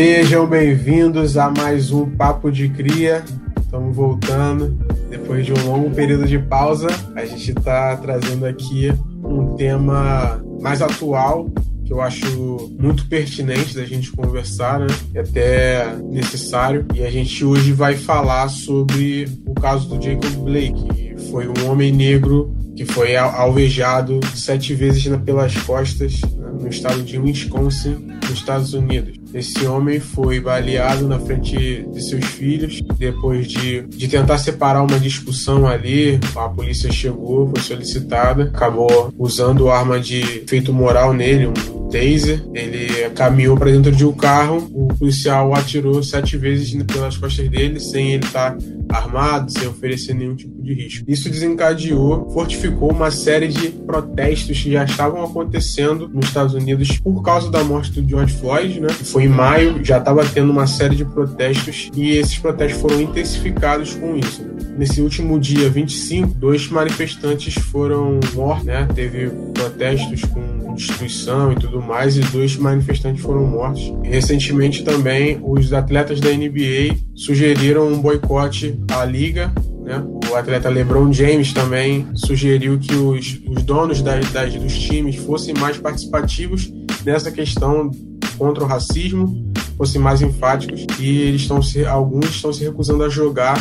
Sejam bem-vindos a mais um Papo de Cria. Estamos voltando. Depois de um longo período de pausa, a gente está trazendo aqui um tema mais atual, que eu acho muito pertinente da gente conversar, né? E até necessário. E a gente hoje vai falar sobre o caso do Jacob Blake, que foi um homem negro que foi alvejado sete vezes pelas costas no estado de Wisconsin, nos Estados Unidos. Esse homem foi baleado na frente de seus filhos. Depois de, de tentar separar uma discussão ali, a polícia chegou, foi solicitada, acabou usando arma de efeito moral nele, um taser. Ele caminhou para dentro de um carro. O policial atirou sete vezes pelas costas dele, sem ele estar tá armado, sem oferecer nenhum tipo de risco. Isso desencadeou, fortificou uma série de protestos que já estavam acontecendo nos Estados Unidos por causa da morte do George Floyd, né? Foi em maio, já estava tendo uma série de protestos e esses protestos foram intensificados com isso. Nesse último dia 25, dois manifestantes foram mortos, né? Teve protestos com destruição e tudo mais, e dois manifestantes foram mortos. Recentemente também os atletas da NBA sugeriram um boicote à liga né? O atleta LeBron James também sugeriu que os, os donos das, dos times fossem mais participativos nessa questão contra o racismo, fossem mais enfáticos e eles estão se, alguns estão se recusando a jogar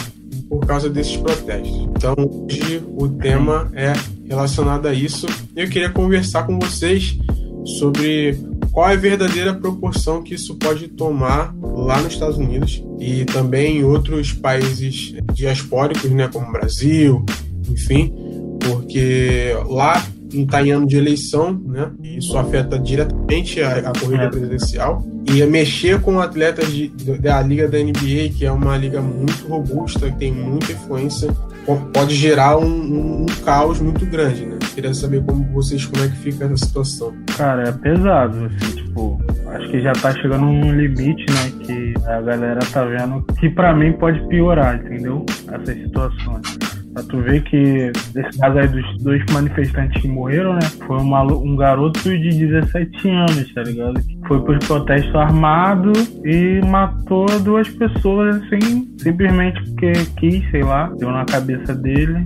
por causa desses protestos. Então, hoje o tema é relacionado a isso. Eu queria conversar com vocês sobre qual é a verdadeira proporção que isso pode tomar lá nos Estados Unidos e também em outros países diaspóricos, né, como Brasil, enfim, porque lá está em ano de eleição, né, isso afeta diretamente a, a corrida é. presidencial e mexer com atletas de, da liga da NBA, que é uma liga muito robusta, que tem muita influência pode gerar um, um, um, caos muito grande, né? Queria saber como vocês, como é que fica essa situação. Cara, é pesado, assim, tipo, acho que já tá chegando um limite, né? Que a galera tá vendo que para mim pode piorar, entendeu? Essas situações. Pra tu ver que, nesse caso aí dos dois manifestantes que morreram, né? Foi uma, um garoto de 17 anos, tá ligado? Foi por protesto armado e matou duas pessoas, assim, simplesmente porque quis, sei lá, deu na cabeça dele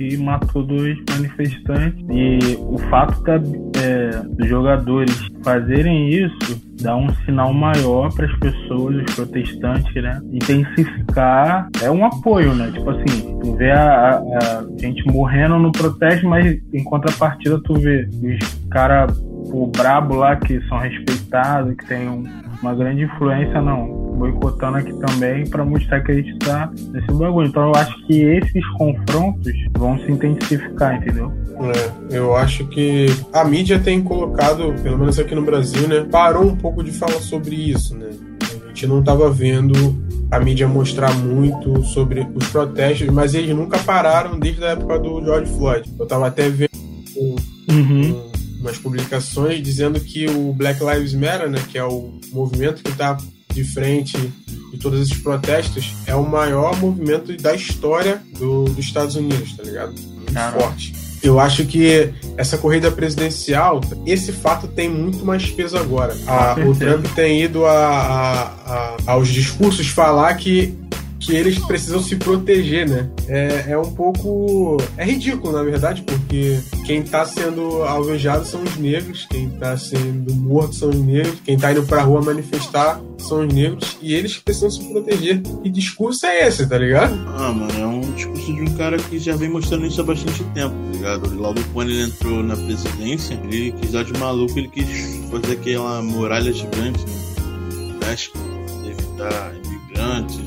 e matou dois manifestantes. E o fato da, é, dos jogadores fazerem isso dá um sinal maior para as pessoas, os protestantes, né? Intensificar é um apoio, né? Tipo assim, tu vê a, a gente morrendo no protesto, mas em contrapartida tu vê os caras o brabo lá que são respeitados, que tem um, uma grande influência, não boicotando aqui também para mostrar que a gente tá nesse bagulho. Então eu acho que esses confrontos vão se intensificar, entendeu? É, eu acho que a mídia tem colocado, pelo menos aqui no Brasil, né, parou um pouco de falar sobre isso, né? A gente não estava vendo a mídia mostrar muito sobre os protestos, mas eles nunca pararam desde a época do George Floyd. Eu estava até vendo um, uhum. um, umas publicações dizendo que o Black Lives Matter, né, que é o movimento que está de frente de todos esses protestos é o maior movimento da história do, dos Estados Unidos, tá ligado? Muito Caramba. forte. Eu acho que essa corrida presidencial, esse fato tem muito mais peso agora. A, o Trump tem ido a, a, a, aos discursos falar que que eles precisam se proteger, né? É, é um pouco. É ridículo, na verdade, porque quem tá sendo alvejado são os negros, quem tá sendo morto são os negros, quem tá indo pra rua manifestar são os negros, e eles precisam se proteger. Que discurso é esse, tá ligado? Ah, mano, é um discurso de um cara que já vem mostrando isso há bastante tempo, tá ligado? Logo quando ele entrou na presidência, ele quis dar de maluco, ele quis fazer aquela muralha gigante, né? México, evitar imigrantes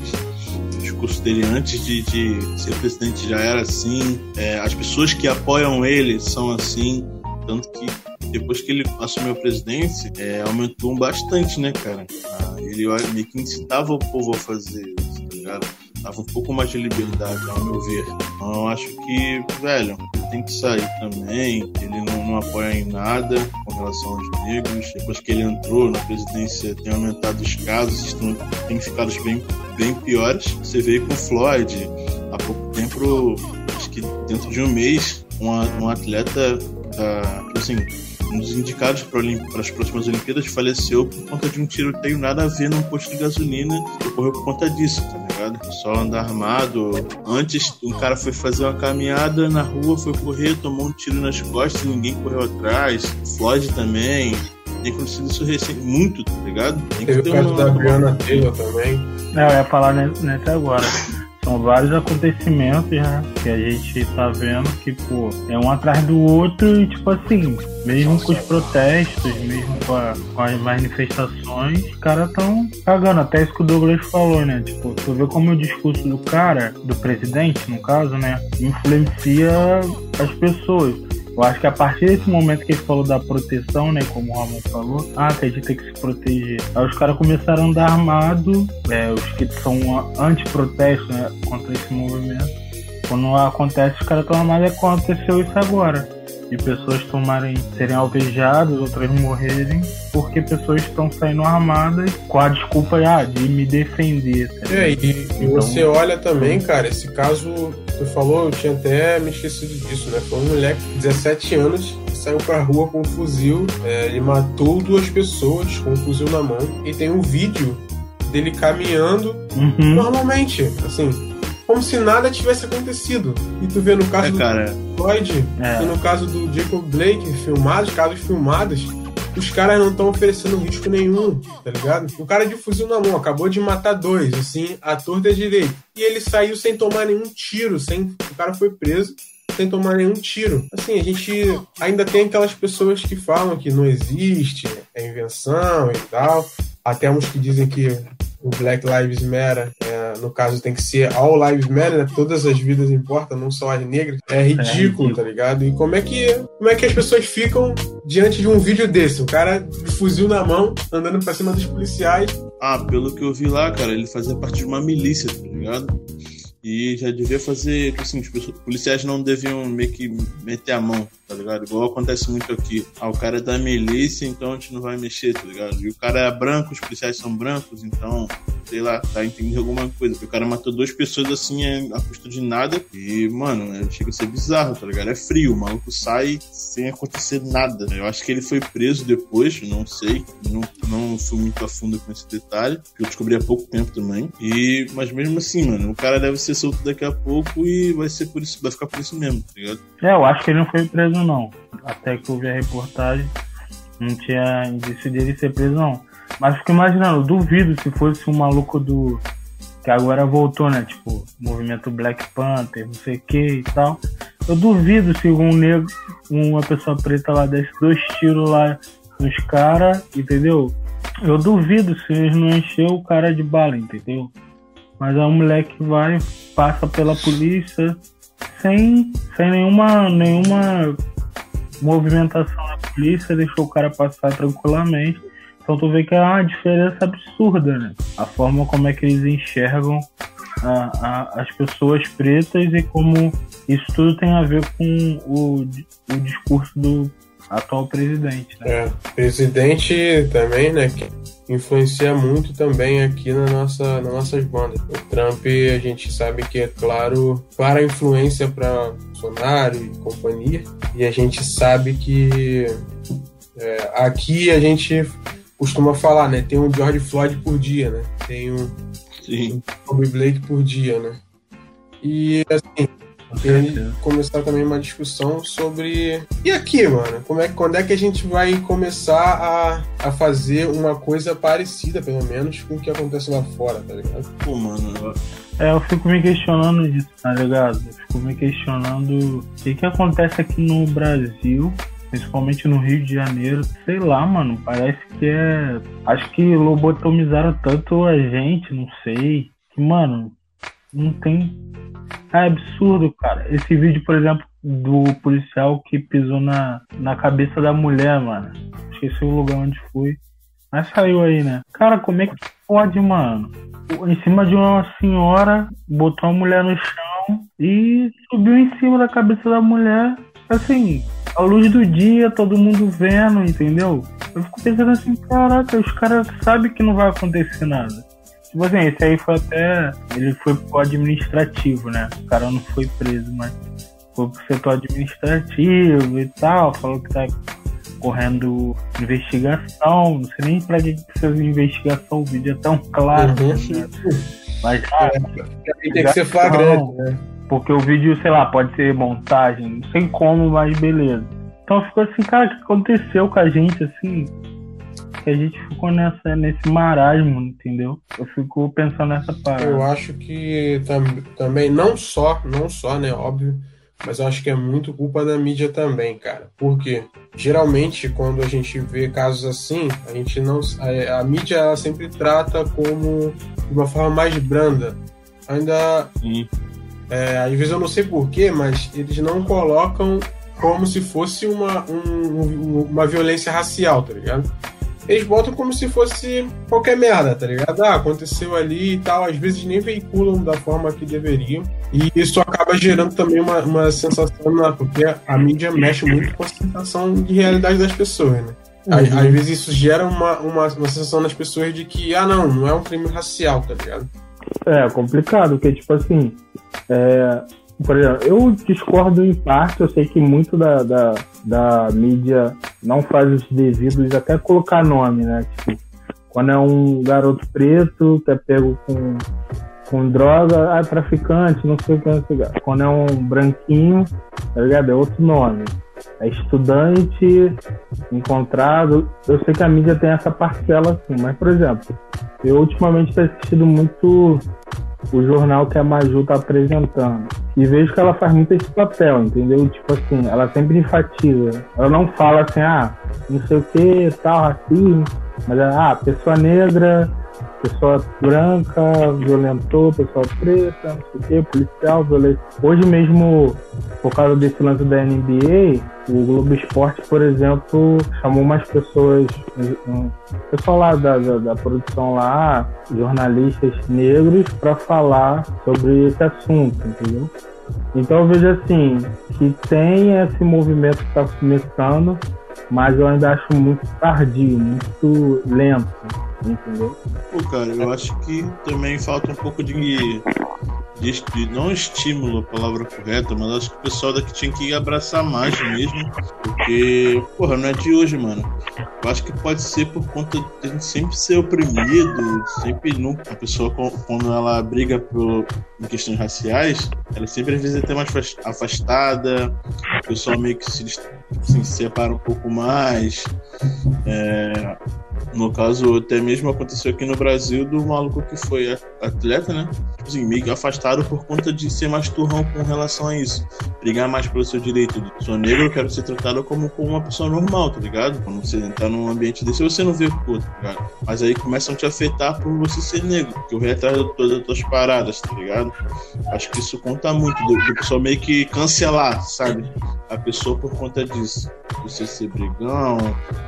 discurso dele antes de, de ser presidente já era assim. É, as pessoas que apoiam ele são assim. Tanto que depois que ele assumiu a presidência, é, aumentou bastante, né, cara? Ah, ele meio que incitava o povo a fazer isso, tá ligado? Dava um pouco mais de liberdade, ao meu ver. Então eu acho que, velho, ele tem que sair também. Ele não, não apoia em nada com relação aos negros. Depois que ele entrou na presidência, tem aumentado os casos, estão, tem ficado bem, bem piores. Você veio com o Floyd, há pouco tempo, acho que dentro de um mês, um, um atleta, uh, assim, um dos indicados para as próximas Olimpíadas, faleceu por conta de um tiroteio nada a ver num posto de gasolina ocorreu por conta disso, tá ligado? O pessoal anda armado. Antes, um cara foi fazer uma caminhada na rua, foi correr, tomou um tiro nas costas, ninguém correu atrás. Floyd também. Tem acontecido isso recente, muito, tá ligado? Tem Teve o caso uma... da Brianna Taylor também. Não, eu ia falar nesse agora. São vários acontecimentos né, que a gente tá vendo que, pô, é um atrás do outro e, tipo assim, mesmo com os protestos, mesmo com, a, com as manifestações, os caras tão cagando. Até isso que o Douglas falou, né? Tipo, tu vê como o discurso do cara, do presidente, no caso, né, influencia as pessoas. Eu acho que a partir desse momento que ele falou da proteção, né, como o Ramon falou, ah, que tem que se proteger. Aí os caras começaram a andar armado, é, os que são anti-protesto né, contra esse movimento. Quando acontece, os caras estão armados, é aconteceu isso agora de pessoas tomarem, serem alvejadas, outras morrerem, porque pessoas estão saindo armadas com a desculpa ah, de me defender. Tá é, e, então, você olha também, cara, esse caso, tu falou, eu tinha até me esquecido disso, né? Foi um moleque de 17 anos saiu pra rua com um fuzil, é, ele matou duas pessoas com um fuzil na mão, e tem um vídeo dele caminhando uhum. normalmente, assim, como se nada tivesse acontecido. E tu vê no caso é, cara. do Floyd é. e no caso do Jacob Blake, filmados, casos filmados, os caras não estão oferecendo risco nenhum, tá ligado? O cara de fuzil na mão acabou de matar dois, assim, a torta direito. E ele saiu sem tomar nenhum tiro, sem. O cara foi preso sem tomar nenhum tiro. Assim, a gente ainda tem aquelas pessoas que falam que não existe, é invenção e tal. Até uns que dizem que o Black Lives Matter, é, no caso tem que ser All Lives Matter, né? todas as vidas importam, não só as negras, é ridículo, é tá ligado? E como é que como é que as pessoas ficam diante de um vídeo desse? O cara de fuzil na mão, andando pra cima dos policiais. Ah, pelo que eu vi lá, cara, ele fazia parte de uma milícia, tá ligado? E já devia fazer, tipo assim, os policiais não deviam meio que meter a mão, tá ligado? Igual acontece muito aqui. Ah, o cara é da milícia, então a gente não vai mexer, tá ligado? E o cara é branco, os policiais são brancos, então, sei lá, tá entendendo alguma coisa. O cara matou duas pessoas assim a custo de nada. E, mano, é, chega a ser bizarro, tá ligado? É frio, o maluco sai sem acontecer nada. Eu acho que ele foi preso depois, não sei. Não, não fui muito a fundo com esse detalhe, que eu descobri há pouco tempo também. E, mas mesmo assim, mano, o cara deve ser solto daqui a pouco e vai ser por isso, vai ficar por isso mesmo, tá ligado? É, eu acho que ele não foi preso não. Até que vi a reportagem, não tinha indício dele ser preso não. Mas fico imaginando, duvido se fosse um maluco do. Que agora voltou, né? Tipo, movimento Black Panther, não sei o que e tal. Eu duvido se um negro, uma pessoa preta lá desse dois tiros lá nos caras, entendeu? Eu duvido se eles não encher o cara de bala, entendeu? Mas é um moleque que vai, passa pela polícia sem, sem nenhuma, nenhuma movimentação da polícia, deixou o cara passar tranquilamente. Então tu vê que é uma diferença absurda, né? A forma como é que eles enxergam a, a, as pessoas pretas e como isso tudo tem a ver com o, o discurso do atual presidente. Né? É, presidente também, né? Que influencia muito também aqui na nossa, nas nossas bandas. O Trump, a gente sabe que é claro, clara influência para Bolsonaro e companhia, e a gente sabe que é, aqui a gente costuma falar, né? Tem um George Floyd por dia, né? Tem um, Sim. um Kobe Blake por dia, né? E assim, começar também uma discussão sobre. E aqui, mano? Como é, quando é que a gente vai começar a, a fazer uma coisa parecida, pelo menos, com o que acontece lá fora, tá ligado? Pô, mano. É, eu fico me questionando disso, tá ligado? Eu fico me questionando o que, que acontece aqui no Brasil principalmente no Rio de Janeiro. Sei lá, mano, parece que é. Acho que lobotomizaram tanto a gente, não sei. Que, mano, não tem é absurdo, cara. Esse vídeo, por exemplo, do policial que pisou na, na cabeça da mulher, mano. Esqueci o lugar onde foi. Mas saiu aí, né? Cara, como é que pode, mano? Em cima de uma senhora, botou a mulher no chão e subiu em cima da cabeça da mulher. Assim, à luz do dia, todo mundo vendo, entendeu? Eu fico pensando assim, caraca, os caras sabem que não vai acontecer nada. Tipo assim, esse aí foi até. Ele foi pro administrativo, né? O cara não foi preso, mas foi pro setor administrativo e tal. Falou que tá correndo investigação, não sei nem pra que precisa de investigação, o vídeo é tão claro. Uhum. Né? Mas ah, é, tem que ser flagrante, né? Porque o vídeo, sei lá, pode ser montagem, não sei como, mas beleza. Então ficou assim, cara, o que aconteceu com a gente, assim? Que a gente ficou nessa, nesse marasmo, entendeu? Eu fico pensando nessa parte. Eu acho que tam, também, não só, não só, né, óbvio, mas eu acho que é muito culpa da mídia também, cara. Porque geralmente quando a gente vê casos assim, a gente não. A, a mídia ela sempre trata como de uma forma mais branda. Ainda. É, às vezes eu não sei porquê, mas eles não colocam como se fosse uma, um, uma violência racial, tá ligado? Eles botam como se fosse qualquer merda, tá ligado? Ah, aconteceu ali e tal. Às vezes nem veiculam da forma que deveriam. E isso acaba gerando também uma, uma sensação, né? porque a mídia mexe muito com a sensação de realidade das pessoas, né? Uhum. Às, às, vezes isso gera uma, uma, uma sensação nas pessoas de que, ah, não, não é um crime racial, tá ligado? É complicado, porque, tipo assim, é, por exemplo, eu discordo em parte, eu sei que muito da, da, da mídia não faz os devidos, até colocar nome, né? Tipo, quando é um garoto preto que é pego com, com droga, ah, é traficante, não sei o que, não sei o que. Quando é um branquinho, tá ligado? É outro nome. É estudante, encontrado. Eu sei que a mídia tem essa parcela assim, mas, por exemplo, eu ultimamente tenho assistido muito o jornal que a Maju tá apresentando. E vejo que ela faz muito esse papel, entendeu? Tipo assim, ela sempre enfatiza. Ela não fala assim, ah, não sei o que, tal, racismo. Mas, ah, pessoa negra pessoa branca violentou pessoa preta, não sei o que, policial violentou. Hoje mesmo, por causa desse lance da NBA, o Globo Esporte, por exemplo, chamou umas pessoas, um pessoal lá da, da, da produção lá, jornalistas negros, para falar sobre esse assunto, entendeu? Então eu vejo assim, que tem esse movimento que está começando, mas eu ainda acho muito tardio, muito lento entendeu? Pô, cara, eu acho que também falta um pouco de, de, de não estímulo, a palavra correta, mas acho que o pessoal daqui tinha que abraçar mais mesmo, porque, porra, não é de hoje, mano. Eu acho que pode ser por conta de a gente sempre ser oprimido, sempre nunca. A pessoa, quando ela briga por, em questões raciais, ela sempre às vezes é até mais afastada, o pessoal meio que se, se separa um pouco mais. É, no caso, até mesmo aconteceu aqui no Brasil do maluco que foi atleta, né? Tipo assim, meio afastado por conta de ser mais turrão com relação a isso. Brigar mais pelo seu direito. Sou negro, eu quero ser tratado como, como uma pessoa normal, tá ligado? Quando você tá num ambiente desse, você não vê o outro, tá ligado? Mas aí começam a te afetar por você ser negro, que eu retrato todas as tuas paradas, tá ligado? Acho que isso conta muito, do, do pessoal meio que cancelar, sabe? A pessoa por conta disso. Você ser brigão,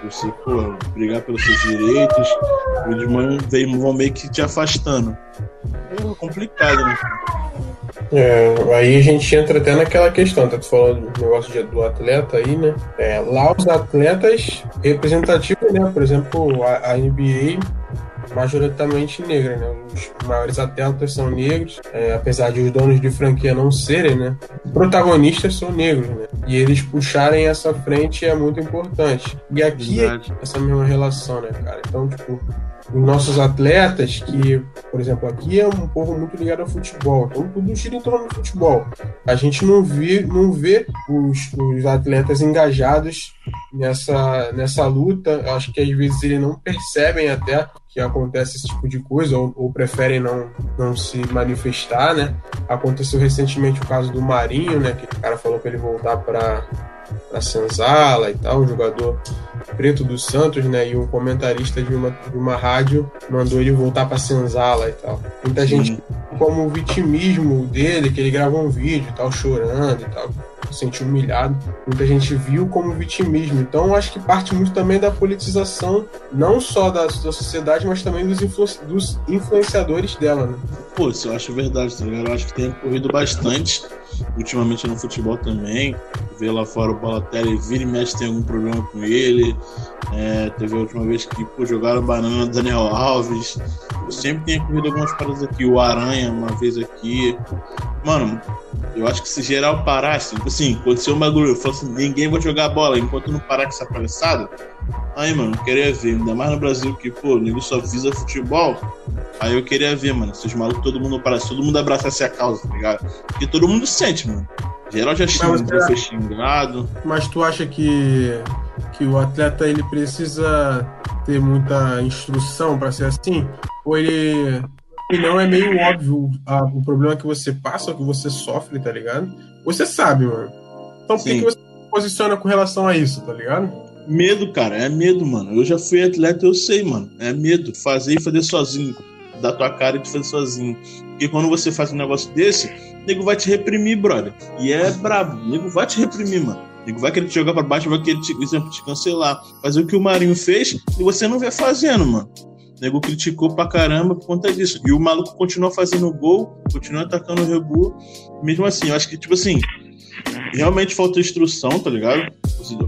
você, pô, brigar pelos seus direitos, eles vão meio que te afastando. É complicado, né? É, aí a gente entra até naquela questão, tá? Tu falou do negócio de, do atleta aí, né? É, lá os atletas representativos, né? Por exemplo, a, a NBA majoritariamente negra, né? Os maiores atletas são negros, é, apesar de os donos de franquia não serem, né? Protagonistas são negros, né? E eles puxarem essa frente é muito importante. E aqui é essa mesma relação, né, cara? Então, tipo, os nossos atletas, que, por exemplo, aqui é um povo muito ligado ao futebol, então tudo gira em torno do futebol. A gente não vê, não vê os, os atletas engajados nessa, nessa luta. Acho que às vezes eles não percebem até que acontece esse tipo de coisa ou, ou, preferem não, não se manifestar, né? Aconteceu recentemente o caso do Marinho, né? Que o cara falou para ele voltar para para Senzala e tal, um jogador preto do Santos, né? E um comentarista de uma, de uma rádio mandou ele voltar para Senzala e tal. Muita gente como o vitimismo dele, que ele gravou um vídeo e tal, chorando e tal, se sentiu humilhado. Muita gente viu como vitimismo. Então, acho que parte muito também da politização, não só da, da sociedade, mas também dos, influ, dos influenciadores dela, né? Pô, isso eu acho verdade, tá ligado? Eu acho que tem ocorrido bastante ultimamente no futebol também. Vê lá fora o Balotelli, vira e mexe, tem algum problema com ele. É, teve a última vez que pô, jogaram banana Daniel Alves. Sempre tem ocorrido algumas paradas aqui. O Aranha, uma vez aqui. Mano, Eu acho que se geral parasse, tipo assim, aconteceu um bagulho, eu assim, ninguém vai jogar bola enquanto não parar com essa palhaçada. Aí, mano, eu queria ver, ainda mais no Brasil que, pô, o nego só visa futebol. Aí eu queria ver, mano, se os malucos, todo mundo parasse, todo mundo abraçasse a causa, tá ligado? Porque todo mundo sente, mano. Geral já xingou, foi xingado. Mas tu acha que, que o atleta ele precisa ter muita instrução para ser assim? Ou ele não é meio óbvio a, o problema que você passa, que você sofre, tá ligado? Você sabe, mano. Então por que, que você se posiciona com relação a isso, tá ligado? Medo, cara, é medo, mano. Eu já fui atleta, eu sei, mano. É medo. Fazer e fazer sozinho. Da tua cara e de fazer sozinho. Porque quando você faz um negócio desse, o nego vai te reprimir, brother. E é brabo. O nego vai te reprimir, mano. O nego vai querer te jogar pra baixo, vai querer, te, exemplo, te cancelar. Fazer o que o Marinho fez e você não vê fazendo, mano. O nego criticou pra caramba por conta disso. E o maluco continua fazendo gol, continua atacando o Rebu. Mesmo assim, eu acho que, tipo assim, realmente falta instrução, tá ligado?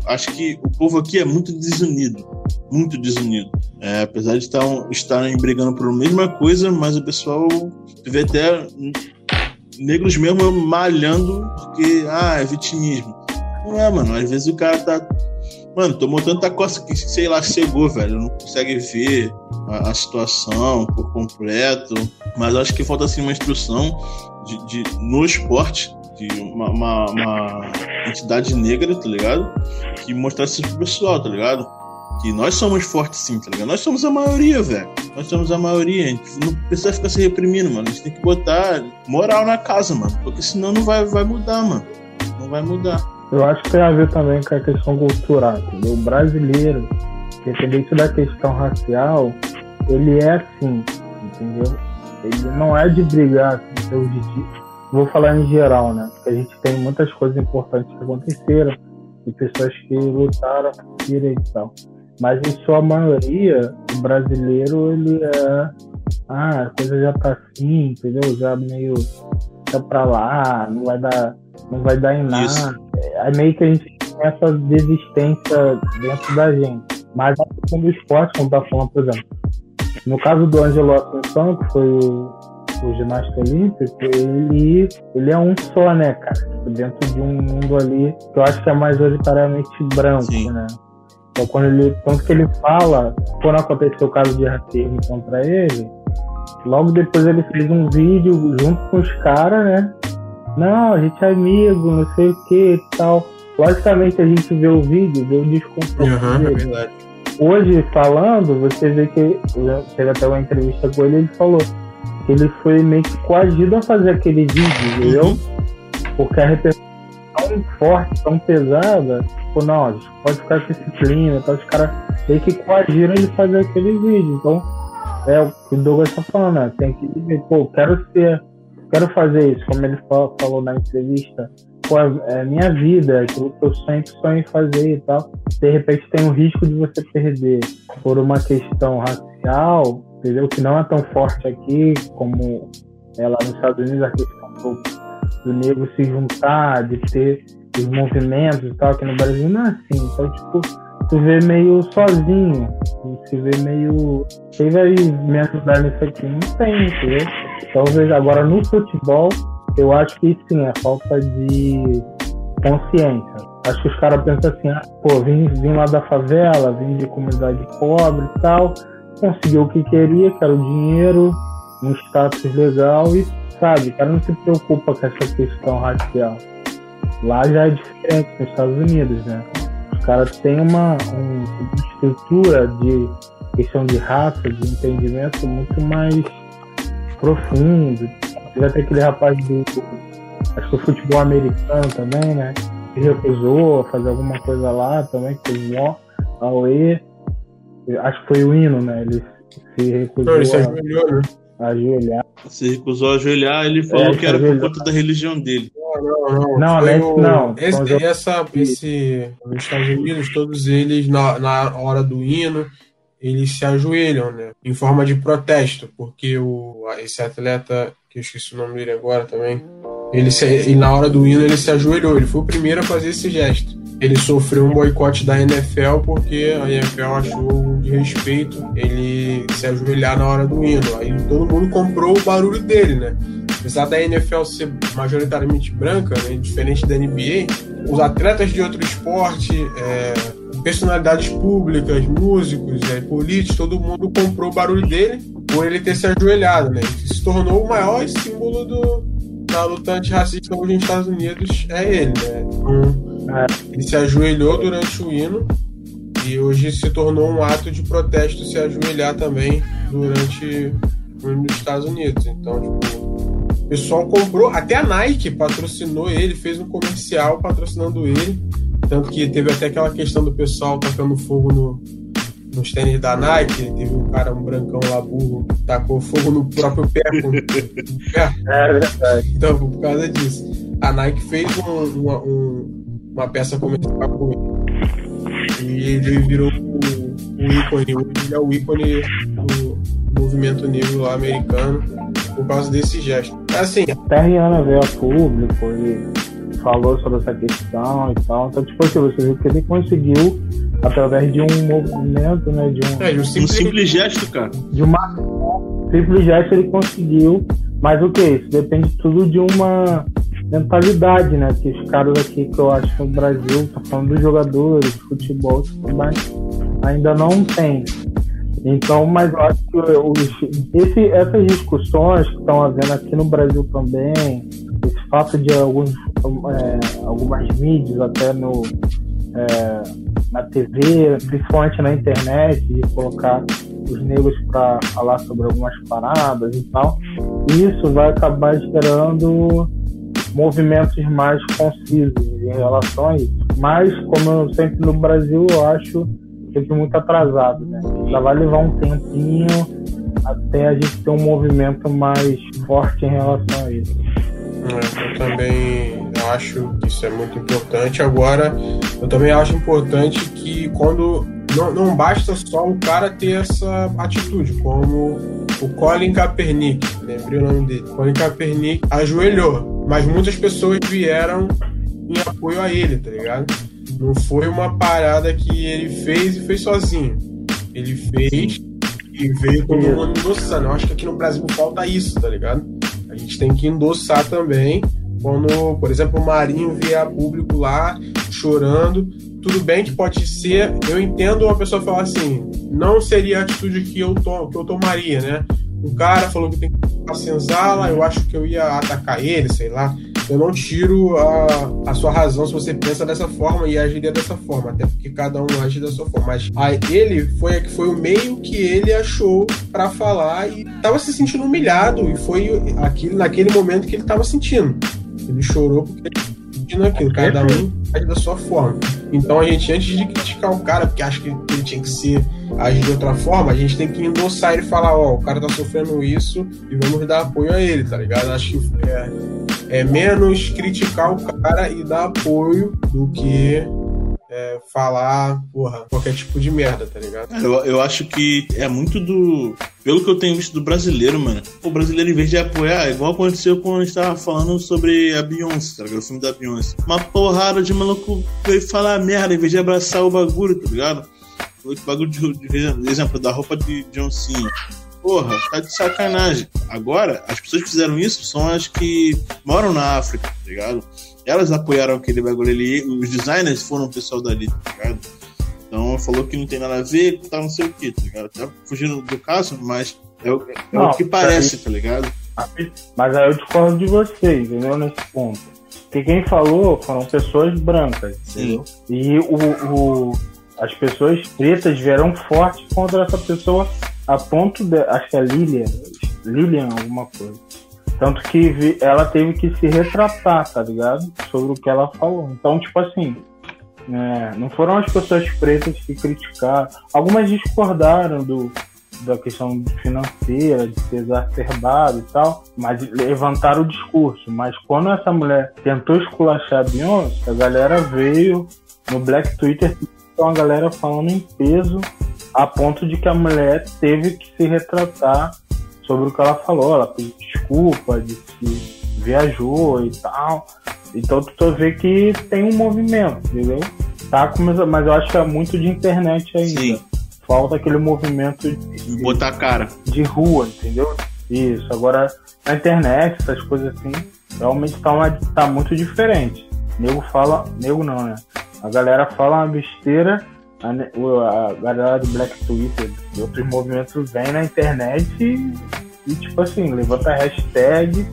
Acho que o povo aqui é muito desunido. Muito desunido. É, apesar de estar, estarem brigando por a mesma coisa, mas o pessoal vê até negros mesmo malhando porque, ah, é vitimismo. Não é, mano. Às vezes o cara tá Mano, tomou tanta costa que, sei lá, cegou, velho. Não consegue ver a, a situação por completo. Mas acho que falta, assim, uma instrução de, de no esporte, de uma, uma, uma, entidade negra, tá ligado? Que mostrasse pro pessoal, tá ligado? Que nós somos fortes sim, tá ligado? Nós somos a maioria, velho. Nós somos a maioria. A gente não precisa ficar se reprimindo, mano. A gente tem que botar moral na casa, mano. Porque senão não vai, vai mudar, mano. Não vai mudar. Eu acho que tem a ver também com a questão cultural, entendeu? O brasileiro, independente da questão racial, ele é assim, entendeu? Ele não é de brigar, assim, de, vou falar em geral, né? Porque a gente tem muitas coisas importantes que aconteceram e pessoas que lutaram por direito e tal. Mas em sua maioria, o brasileiro, ele é. Ah, a coisa já tá assim, entendeu? Já meio. tá pra lá, não vai dar, não vai dar em nada. Isso é meio que a gente tem essa desistência dentro da gente. Mas a questão do esporte, como tá falando, por exemplo, no caso do Angelo Assunção, que foi o, o ginasta olímpico, ele, ele é um só, né, cara? Tipo, dentro de um mundo ali que eu acho que é majoritariamente branco, Sim. né? Então, quando ele, tanto que ele fala, quando aconteceu o caso de racismo contra ele, logo depois ele fez um vídeo junto com os caras, né? não, a gente é amigo, não sei o que e tal. Logicamente a gente vê o vídeo, vê o desconforto uhum, dele. É Hoje, falando, você vê que teve até uma entrevista com ele, ele falou ele foi meio que coagido a fazer aquele vídeo, entendeu? Uhum. Porque a repercussão tão forte, tão pesada, tipo, não, pode ficar com esse clima, então os caras meio que coagiram ele fazer aquele vídeo. Então, é o que o Douglas tá falando, né? Tem que dizer, pô, quero ser quero fazer isso, como ele falou na entrevista, pô, é minha vida, é aquilo que eu sempre sonho em fazer e tal. De repente tem o risco de você perder por uma questão racial, entendeu? Que não é tão forte aqui como é lá nos Estados Unidos, a questão do, do negro se juntar, de ter os movimentos e tal, aqui no Brasil não é assim. Então, tipo, tu vê meio sozinho, se vê meio. Quem vai me ajudar nisso aqui? Não tem, entendeu? Talvez agora no futebol, eu acho que sim, é falta de consciência. Acho que os caras pensam assim, ah, pô, vim, vim lá da favela, vim de comunidade pobre e tal, conseguiu o que queria, que era o dinheiro, um status legal e, sabe, o cara não se preocupa com essa questão racial. Lá já é diferente nos Estados Unidos, né? Os caras têm uma, um, uma estrutura de questão de raça, de entendimento muito mais profundo. Já tem aquele rapaz do. Acho que futebol americano também, né? Que recusou a fazer alguma coisa lá também, que fez mó Aue. Acho que foi o hino, né? Ele se recusou Não, ele se ajoelhou, né? a ajoelhar. Se recusou a ajoelhar, ele falou é, que era por conta da religião dele. Não, não, não. Não, o... não. Esse, essa, esse, os Estados Unidos, todos eles, na, na hora do hino, eles se ajoelham, né? Em forma de protesto, porque o, esse atleta, que eu esqueci o nome dele agora também, ele, se, e na hora do hino ele se ajoelhou, ele foi o primeiro a fazer esse gesto. Ele sofreu um boicote da NFL porque a NFL achou de respeito ele se ajoelhar na hora do hino. Aí todo mundo comprou o barulho dele, né? apesar da NFL ser majoritariamente branca, né, diferente da NBA, os atletas de outro esporte, é, personalidades públicas, músicos, é, políticos, todo mundo comprou o barulho dele por ele ter se ajoelhado, né? Que se tornou o maior símbolo do, da luta antirracista hoje nos Estados Unidos é ele, né? Então, é. Ele se ajoelhou durante o hino e hoje se tornou um ato de protesto se ajoelhar também durante o hino dos Estados Unidos. Então, tipo, o pessoal comprou, até a Nike patrocinou ele, fez um comercial patrocinando ele. Tanto que teve até aquela questão do pessoal tacando fogo no, nos tênis da Nike. Teve um cara, um brancão lá burro, tacou fogo no próprio pé. É verdade. Então, por causa disso. A Nike fez um, uma, um, uma peça comercial com ele. E ele virou o, o ícone. Ele é o ícone do movimento negro lá americano por causa desse gesto. Assim. Até a Rihanna veio a público e falou sobre essa questão e tal. Então, tipo assim, você viu que ele conseguiu, através de um movimento, né? De um, é, de um, simples, um simples gesto, cara. De uma simples gesto ele conseguiu. Mas o que? Isso depende tudo de uma mentalidade, né? Que os caras aqui que eu acho que no Brasil, tá falando dos jogadores futebol, mas ainda não tem. Então, mas eu acho que esse, essas discussões que estão havendo aqui no Brasil também, esse fato de alguns, é, algumas mídias até no, é, na TV, principalmente na internet, de colocar os negros para falar sobre algumas paradas e tal, isso vai acabar gerando movimentos mais concisos em relação a isso. Mas, como eu sempre no Brasil, eu acho sempre muito atrasado, né? Já vai levar um tempinho até a gente ter um movimento mais forte em relação a isso. É, eu também acho que isso é muito importante. Agora, eu também acho importante que quando não, não basta só o cara ter essa atitude, como o Colin Kaepernick, lembrei o nome dele. Colin Kaepernick ajoelhou, mas muitas pessoas vieram em apoio a ele, tá ligado? Não foi uma parada que ele fez e fez sozinho. Ele fez e veio todo mundo endossando. Eu acho que aqui no Brasil falta isso, tá ligado? A gente tem que endossar também. Quando, por exemplo, o Marinho vier a público lá chorando, tudo bem que pode ser. Eu entendo uma pessoa falar assim, não seria a atitude que eu, to, que eu tomaria, né? Um cara falou que tem que ficar senzala, eu acho que eu ia atacar ele, sei lá eu não tiro a, a sua razão se você pensa dessa forma e agiria dessa forma, até porque cada um age da sua forma. Mas aí, ele foi que foi o meio que ele achou para falar e tava se sentindo humilhado e foi aquele naquele momento que ele tava sentindo. Ele chorou porque ele sentindo aquilo, cada um age da sua forma. Então a gente, antes de criticar o cara, porque acha que ele tinha que ser agir de outra forma, a gente tem que endossar ele e falar, ó, oh, o cara tá sofrendo isso e vamos dar apoio a ele, tá ligado? Acho que é, é menos criticar o cara e dar apoio do que é, falar, porra, qualquer tipo de merda, tá ligado? Eu, eu acho que é muito do. Pelo que eu tenho visto do brasileiro, mano. O brasileiro, em vez de apoiar, igual aconteceu quando a gente tava falando sobre a Beyoncé, tá ligado? O filme da Beyoncé. Uma porrada de maluco veio falar merda em vez de abraçar o bagulho, tá ligado? O bagulho de, de, exemplo, da roupa de John Cena porra, tá de sacanagem. Agora, as pessoas que fizeram isso são as que moram na África, tá ligado? Elas apoiaram aquele bagulho ali, os designers foram o pessoal dali, tá ligado? Então falou que não tem nada a ver, tá não sei o que, tá ligado? Tá fugindo do caso, mas é o, é não, o que parece, tá ligado? Mas aí eu discordo de você, entendeu? Nesse ponto. Porque quem falou foram pessoas brancas, entendeu? Sim. E o, o, as pessoas pretas vieram forte contra essa pessoa a ponto de. Acho que é Lilian. Lilian, alguma coisa. Tanto que ela teve que se retratar, tá ligado? Sobre o que ela falou. Então, tipo assim, é, não foram as pessoas pretas que criticaram. Algumas discordaram do, da questão financeira, de ser exacerbado e tal, mas levantaram o discurso. Mas quando essa mulher tentou esculachar a Beyoncé, a galera veio no Black Twitter, então a galera falando em peso a ponto de que a mulher teve que se retratar sobre o que ela falou. Ela pediu desculpa, disse que viajou e tal. Então tu vê que tem um movimento, entendeu? Tá começando, mas eu acho que é muito de internet ainda. Sim. Falta aquele movimento de, botar cara de rua, entendeu? Isso, agora na internet, essas coisas assim, realmente tá, uma, tá muito diferente. Nego fala, nego não, né? A galera fala uma besteira, a, a galera do Black Twitter, de outros movimentos vem na internet e, e tipo assim, levanta hashtag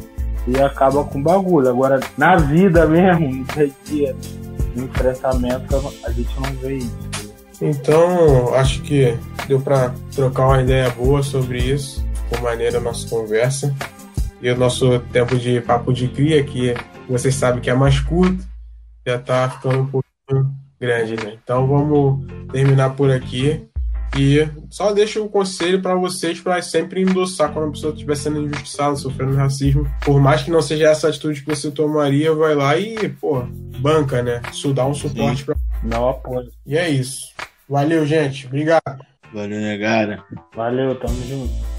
e acaba com bagulho. Agora, na vida mesmo, no dia a dia, no enfrentamento, a gente não vê isso. Então, acho que deu para trocar uma ideia boa sobre isso. Ficou maneira a nossa conversa. E o nosso tempo de papo de cria, que vocês sabem que é mais curto, já tá ficando um pouquinho grande, né? Então vamos terminar por aqui. E só deixo um conselho para vocês para sempre endossar quando a pessoa estiver sendo injustiçada, sofrendo racismo. Por mais que não seja essa atitude que você tomaria, vai lá e, pô, banca, né? Isso dá um suporte para. Não apoio. E é isso. Valeu, gente. Obrigado. Valeu, negada. Valeu, tamo junto.